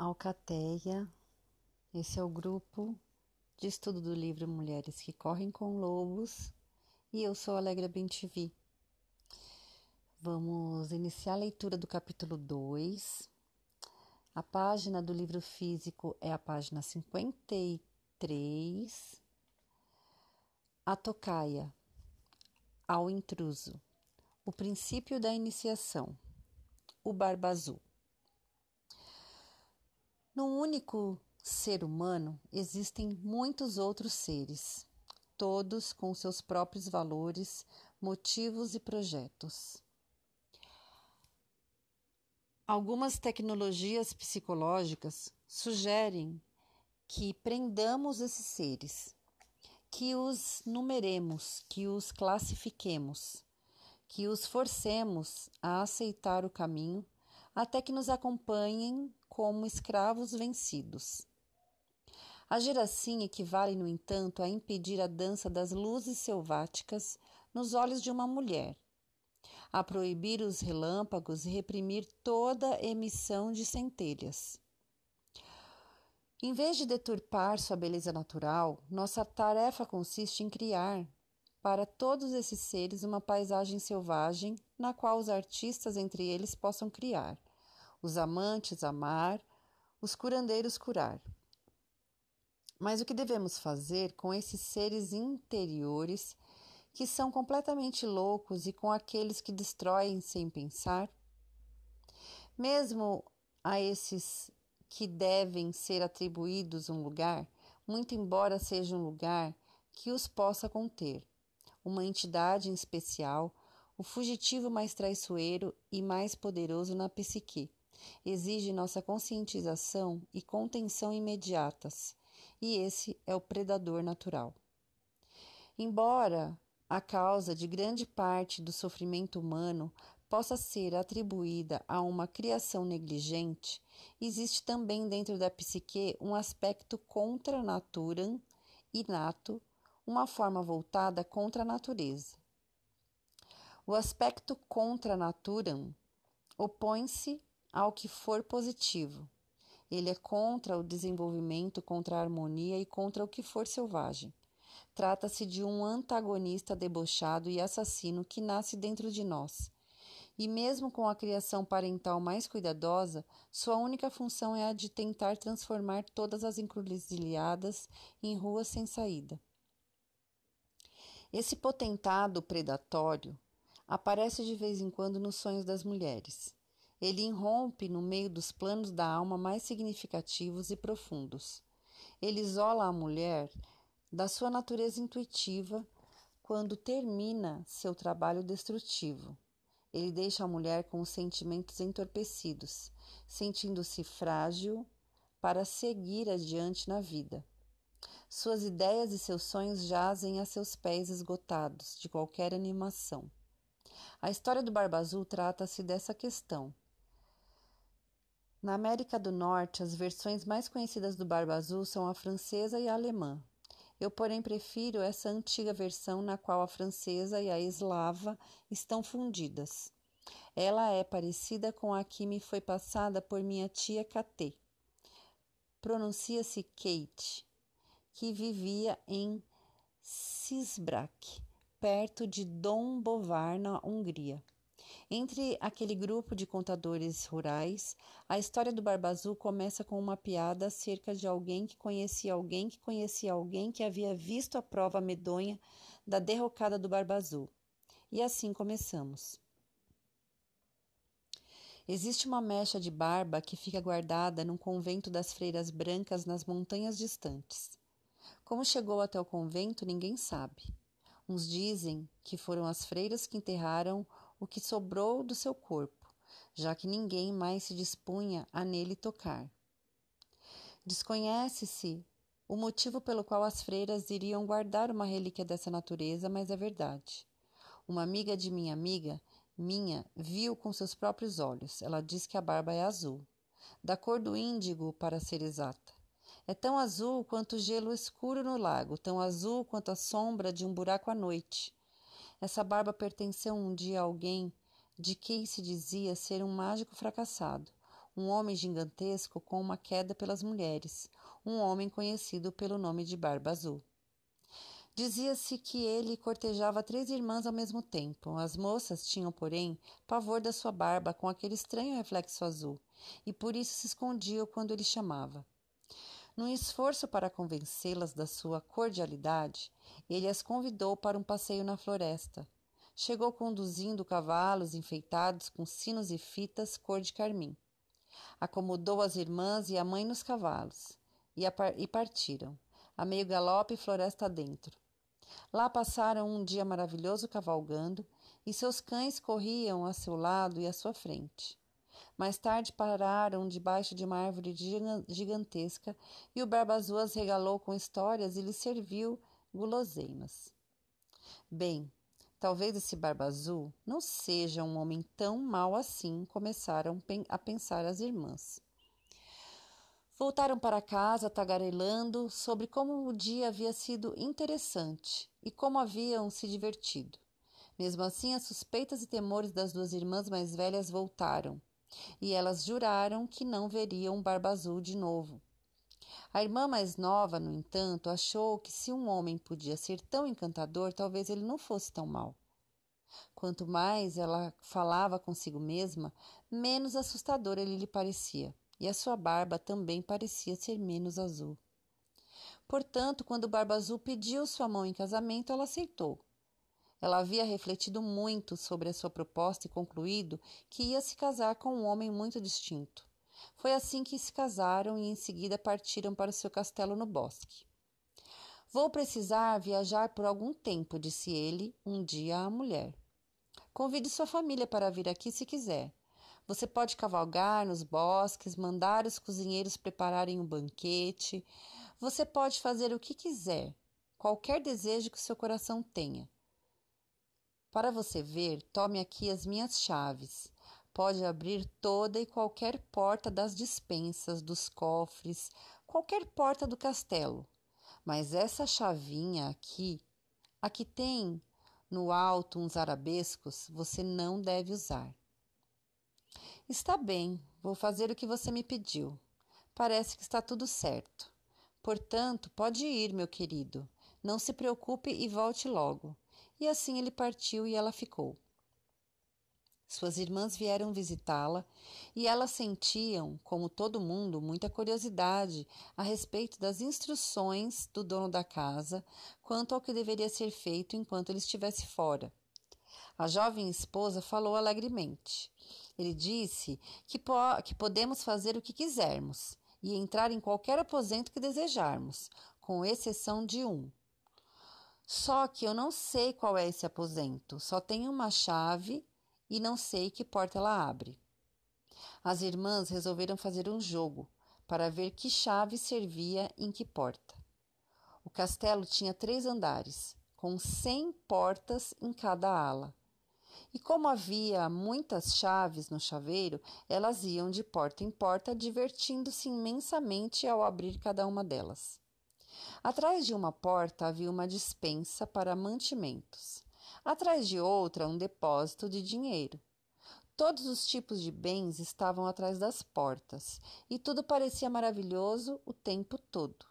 Alcateia. Esse é o grupo de estudo do livro Mulheres que Correm com Lobos e eu sou Alegra Bentivi. Vamos iniciar a leitura do capítulo 2. A página do livro físico é a página 53. A tocaia ao intruso. O princípio da iniciação. O barba azul. No único ser humano existem muitos outros seres, todos com seus próprios valores, motivos e projetos. Algumas tecnologias psicológicas sugerem que prendamos esses seres, que os numeremos, que os classifiquemos, que os forcemos a aceitar o caminho até que nos acompanhem como escravos vencidos. Agir assim equivale, no entanto, a impedir a dança das luzes selváticas nos olhos de uma mulher, a proibir os relâmpagos e reprimir toda emissão de centelhas. Em vez de deturpar sua beleza natural, nossa tarefa consiste em criar, para todos esses seres, uma paisagem selvagem na qual os artistas entre eles possam criar os amantes amar, os curandeiros curar. Mas o que devemos fazer com esses seres interiores que são completamente loucos e com aqueles que destroem sem pensar? Mesmo a esses que devem ser atribuídos um lugar, muito embora seja um lugar que os possa conter, uma entidade em especial, o fugitivo mais traiçoeiro e mais poderoso na psique exige nossa conscientização e contenção imediatas, e esse é o predador natural. Embora a causa de grande parte do sofrimento humano possa ser atribuída a uma criação negligente, existe também dentro da psique um aspecto contra naturam, inato, uma forma voltada contra a natureza. O aspecto contra naturam opõe-se ao que for positivo. Ele é contra o desenvolvimento, contra a harmonia e contra o que for selvagem. Trata-se de um antagonista debochado e assassino que nasce dentro de nós. E mesmo com a criação parental mais cuidadosa, sua única função é a de tentar transformar todas as encruzilhadas em ruas sem saída. Esse potentado predatório aparece de vez em quando nos sonhos das mulheres. Ele irrompe no meio dos planos da alma mais significativos e profundos. Ele isola a mulher da sua natureza intuitiva quando termina seu trabalho destrutivo. Ele deixa a mulher com os sentimentos entorpecidos, sentindo-se frágil para seguir adiante na vida. Suas ideias e seus sonhos jazem a seus pés esgotados de qualquer animação. A história do Barba Azul trata-se dessa questão. Na América do Norte, as versões mais conhecidas do Barba Azul são a francesa e a alemã. Eu, porém, prefiro essa antiga versão na qual a francesa e a eslava estão fundidas. Ela é parecida com a que me foi passada por minha tia Katê. Pronuncia-se Kate, que vivia em Sisbrak, perto de Dom Bovar, na Hungria. Entre aquele grupo de contadores rurais, a história do Barba Azul começa com uma piada acerca de alguém que conhecia alguém que conhecia alguém que havia visto a prova medonha da derrocada do Barba Azul. E assim começamos. Existe uma mecha de barba que fica guardada num convento das freiras brancas nas montanhas distantes. Como chegou até o convento, ninguém sabe. Uns dizem que foram as freiras que enterraram o que sobrou do seu corpo, já que ninguém mais se dispunha a nele tocar. Desconhece-se o motivo pelo qual as freiras iriam guardar uma relíquia dessa natureza, mas é verdade. Uma amiga de minha amiga, minha, viu com seus próprios olhos. Ela diz que a barba é azul, da cor do índigo, para ser exata. É tão azul quanto o gelo escuro no lago, tão azul quanto a sombra de um buraco à noite. Essa barba pertenceu um dia a alguém de quem se dizia ser um mágico fracassado, um homem gigantesco com uma queda pelas mulheres, um homem conhecido pelo nome de Barba Azul. Dizia-se que ele cortejava três irmãs ao mesmo tempo. As moças tinham, porém, pavor da sua barba com aquele estranho reflexo azul, e por isso se escondiam quando ele chamava. Num esforço para convencê-las da sua cordialidade, ele as convidou para um passeio na floresta. Chegou conduzindo cavalos enfeitados com sinos e fitas cor de carmim. Acomodou as irmãs e a mãe nos cavalos, e, e partiram, a meio galope floresta dentro. Lá passaram um dia maravilhoso cavalgando, e seus cães corriam a seu lado e à sua frente. Mais tarde pararam debaixo de uma árvore gigantesca e o Barba Azul as regalou com histórias e lhes serviu guloseimas. Bem, talvez esse Barba Azul não seja um homem tão mau assim, começaram a pensar as irmãs. Voltaram para casa tagarelando sobre como o dia havia sido interessante e como haviam se divertido. Mesmo assim, as suspeitas e temores das duas irmãs mais velhas voltaram, e elas juraram que não veriam Barba Azul de novo. A irmã mais nova, no entanto, achou que se um homem podia ser tão encantador, talvez ele não fosse tão mau. Quanto mais ela falava consigo mesma, menos assustador ele lhe parecia e a sua barba também parecia ser menos azul. Portanto, quando Barba Azul pediu sua mão em casamento, ela aceitou. Ela havia refletido muito sobre a sua proposta e concluído que ia se casar com um homem muito distinto. Foi assim que se casaram e em seguida partiram para o seu castelo no bosque. Vou precisar viajar por algum tempo, disse ele um dia à mulher. Convide sua família para vir aqui se quiser. Você pode cavalgar nos bosques, mandar os cozinheiros prepararem um banquete. Você pode fazer o que quiser, qualquer desejo que seu coração tenha. Para você ver, tome aqui as minhas chaves. Pode abrir toda e qualquer porta das dispensas, dos cofres, qualquer porta do castelo. Mas essa chavinha aqui, aqui tem no alto uns arabescos, você não deve usar. Está bem, vou fazer o que você me pediu. Parece que está tudo certo. Portanto, pode ir, meu querido. Não se preocupe e volte logo. E assim ele partiu e ela ficou. Suas irmãs vieram visitá-la e elas sentiam, como todo mundo, muita curiosidade a respeito das instruções do dono da casa quanto ao que deveria ser feito enquanto ele estivesse fora. A jovem esposa falou alegremente. Ele disse que, po que podemos fazer o que quisermos e entrar em qualquer aposento que desejarmos, com exceção de um. Só que eu não sei qual é esse aposento, só tenho uma chave e não sei que porta ela abre. As irmãs resolveram fazer um jogo para ver que chave servia em que porta. O castelo tinha três andares, com cem portas em cada ala. E como havia muitas chaves no chaveiro, elas iam de porta em porta, divertindo-se imensamente ao abrir cada uma delas. Atrás de uma porta havia uma dispensa para mantimentos. Atrás de outra, um depósito de dinheiro. Todos os tipos de bens estavam atrás das portas, e tudo parecia maravilhoso o tempo todo.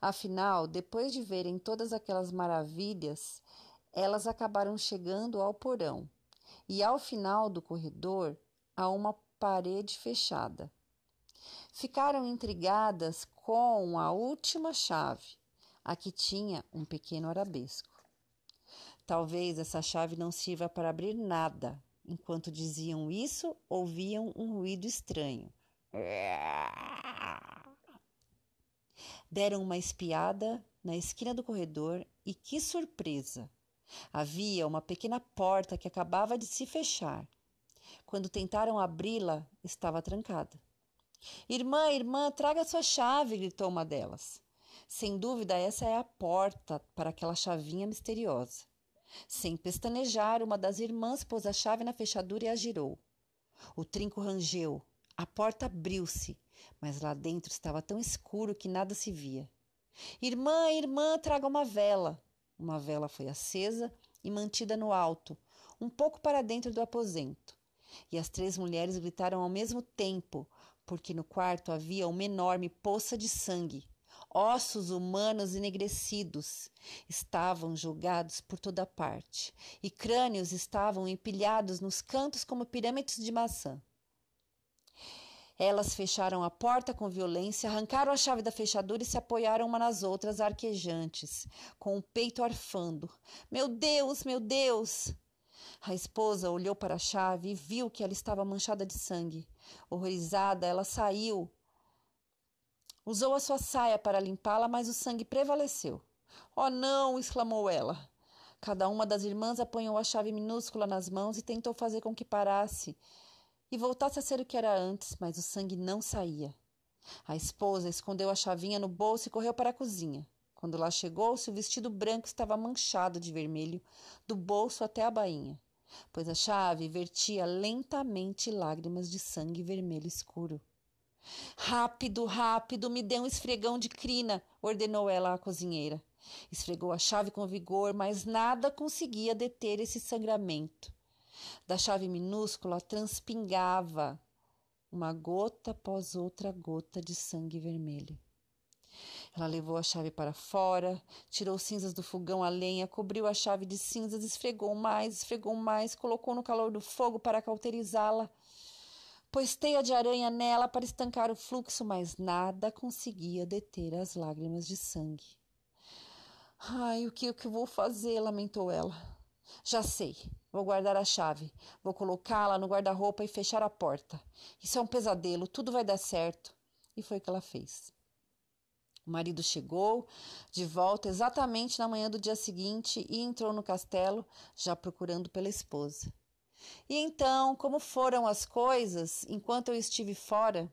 Afinal, depois de verem todas aquelas maravilhas, elas acabaram chegando ao porão e ao final do corredor há uma parede fechada. Ficaram intrigadas com a última chave, a que tinha um pequeno arabesco. Talvez essa chave não sirva para abrir nada. Enquanto diziam isso, ouviam um ruído estranho. Deram uma espiada na esquina do corredor e que surpresa! Havia uma pequena porta que acabava de se fechar. Quando tentaram abri-la, estava trancada. Irmã, irmã, traga sua chave, gritou uma delas. Sem dúvida, essa é a porta para aquela chavinha misteriosa. Sem pestanejar, uma das irmãs pôs a chave na fechadura e a girou. O trinco rangeu. A porta abriu-se, mas lá dentro estava tão escuro que nada se via. Irmã, irmã, traga uma vela. Uma vela foi acesa e mantida no alto, um pouco para dentro do aposento. E as três mulheres gritaram ao mesmo tempo, porque no quarto havia uma enorme poça de sangue. Ossos humanos enegrecidos estavam jogados por toda parte, e crânios estavam empilhados nos cantos como pirâmides de maçã. Elas fecharam a porta com violência, arrancaram a chave da fechadura e se apoiaram uma nas outras, arquejantes, com o peito arfando. Meu Deus, meu Deus! A esposa olhou para a chave e viu que ela estava manchada de sangue. Horrorizada, ela saiu. Usou a sua saia para limpá-la, mas o sangue prevaleceu. Oh, não! exclamou ela. Cada uma das irmãs apanhou a chave minúscula nas mãos e tentou fazer com que parasse e voltasse a ser o que era antes, mas o sangue não saía. A esposa escondeu a chavinha no bolso e correu para a cozinha. Quando lá chegou, seu vestido branco estava manchado de vermelho, do bolso até a bainha, pois a chave vertia lentamente lágrimas de sangue vermelho escuro. Rápido, rápido, me dê um esfregão de crina, ordenou ela à cozinheira. Esfregou a chave com vigor, mas nada conseguia deter esse sangramento. Da chave minúscula transpingava uma gota após outra gota de sangue vermelho. Ela levou a chave para fora, tirou cinzas do fogão a lenha, cobriu a chave de cinzas, esfregou mais, esfregou mais, colocou no calor do fogo para cauterizá-la. Pôs teia de aranha nela para estancar o fluxo, mas nada conseguia deter as lágrimas de sangue. Ai, o que, o que vou fazer? lamentou ela. Já sei. Vou guardar a chave. Vou colocá-la no guarda-roupa e fechar a porta. Isso é um pesadelo, tudo vai dar certo. E foi o que ela fez. O marido chegou de volta exatamente na manhã do dia seguinte e entrou no castelo, já procurando pela esposa. E então, como foram as coisas enquanto eu estive fora?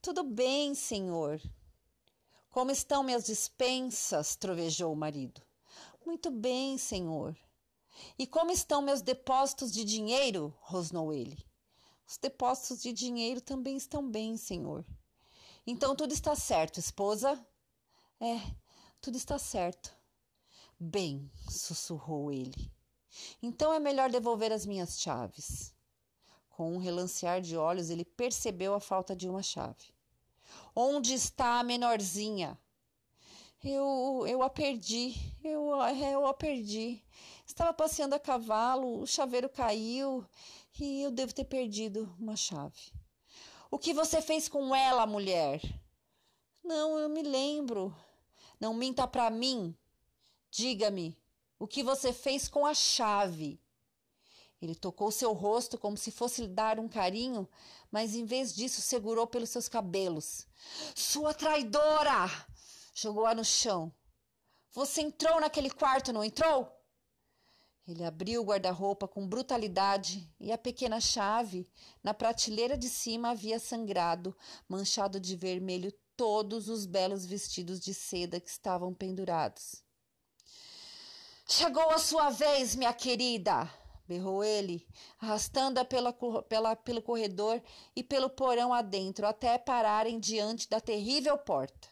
Tudo bem, senhor. Como estão minhas dispensas? trovejou o marido. Muito bem, senhor. E como estão meus depósitos de dinheiro? rosnou ele. Os depósitos de dinheiro também estão bem, senhor. Então tudo está certo, esposa? É, tudo está certo. Bem, sussurrou ele. Então é melhor devolver as minhas chaves. Com um relancear de olhos, ele percebeu a falta de uma chave. Onde está a menorzinha? Eu, eu a perdi, eu, eu a perdi. Estava passeando a cavalo, o chaveiro caiu e eu devo ter perdido uma chave. O que você fez com ela, mulher? Não, eu me lembro. Não minta para mim. Diga-me, o que você fez com a chave? Ele tocou seu rosto como se fosse lhe dar um carinho, mas em vez disso segurou pelos seus cabelos. Sua traidora! Jogou-a no chão. Você entrou naquele quarto, não entrou? Ele abriu o guarda-roupa com brutalidade e a pequena chave, na prateleira de cima, havia sangrado, manchado de vermelho todos os belos vestidos de seda que estavam pendurados. Chegou a sua vez, minha querida! berrou ele, arrastando-a pela, pela, pelo corredor e pelo porão adentro, até pararem diante da terrível porta.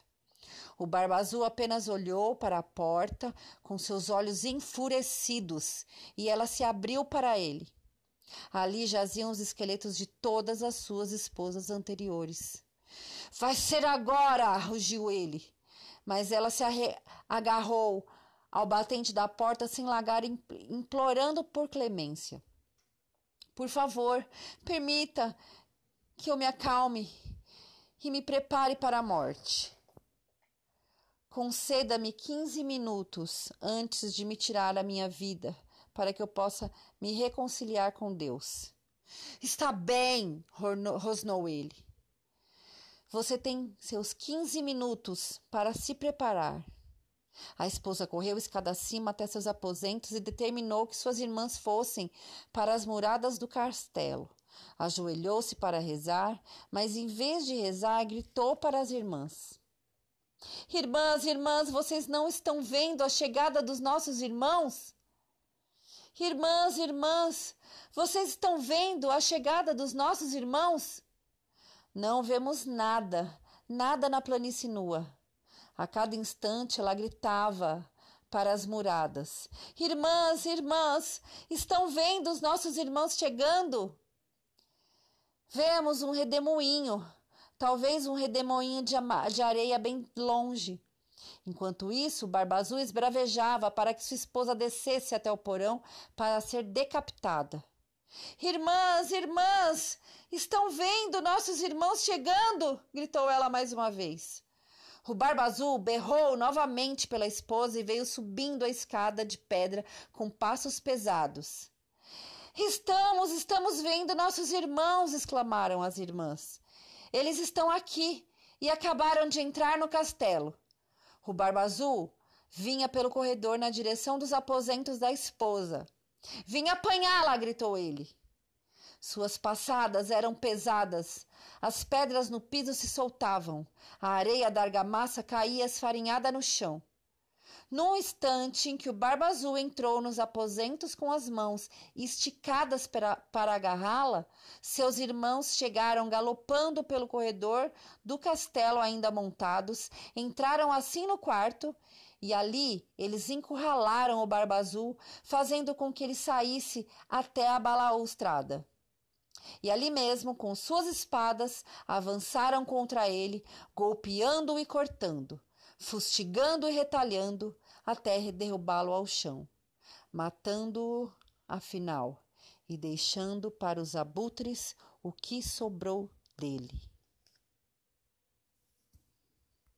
O Barba Azul apenas olhou para a porta com seus olhos enfurecidos e ela se abriu para ele. Ali jaziam os esqueletos de todas as suas esposas anteriores. Vai ser agora! rugiu ele. Mas ela se agarrou ao batente da porta sem largar, implorando por clemência. Por favor, permita que eu me acalme e me prepare para a morte. Conceda-me quinze minutos antes de me tirar a minha vida, para que eu possa me reconciliar com Deus. Está bem, rosnou ele. Você tem seus quinze minutos para se preparar. A esposa correu escada acima até seus aposentos e determinou que suas irmãs fossem para as muradas do castelo. Ajoelhou-se para rezar, mas em vez de rezar, gritou para as irmãs: Irmãs, irmãs, vocês não estão vendo a chegada dos nossos irmãos? Irmãs, irmãs, vocês estão vendo a chegada dos nossos irmãos? Não vemos nada, nada na planície nua. A cada instante ela gritava para as muradas. Irmãs, irmãs, estão vendo os nossos irmãos chegando? Vemos um redemoinho, talvez um redemoinho de, de areia bem longe. Enquanto isso, Barba Azul esbravejava para que sua esposa descesse até o porão para ser decapitada. Irmãs, irmãs, estão vendo nossos irmãos chegando? gritou ela mais uma vez. O Barba Azul berrou novamente pela esposa e veio subindo a escada de pedra com passos pesados. Estamos, estamos vendo nossos irmãos! exclamaram as irmãs. Eles estão aqui e acabaram de entrar no castelo. O Barba Azul vinha pelo corredor na direção dos aposentos da esposa. Vim apanhá-la! gritou ele. Suas passadas eram pesadas, as pedras no piso se soltavam, a areia da argamassa caía esfarinhada no chão. Num instante em que o Barba Azul entrou nos aposentos com as mãos esticadas para, para agarrá-la, seus irmãos chegaram galopando pelo corredor do castelo ainda montados, entraram assim no quarto e ali eles encurralaram o Barba Azul, fazendo com que ele saísse até a balaustrada. E ali mesmo, com suas espadas, avançaram contra ele, golpeando-o e cortando, fustigando e retalhando, até derrubá-lo ao chão, matando-o, afinal, e deixando para os abutres o que sobrou dele.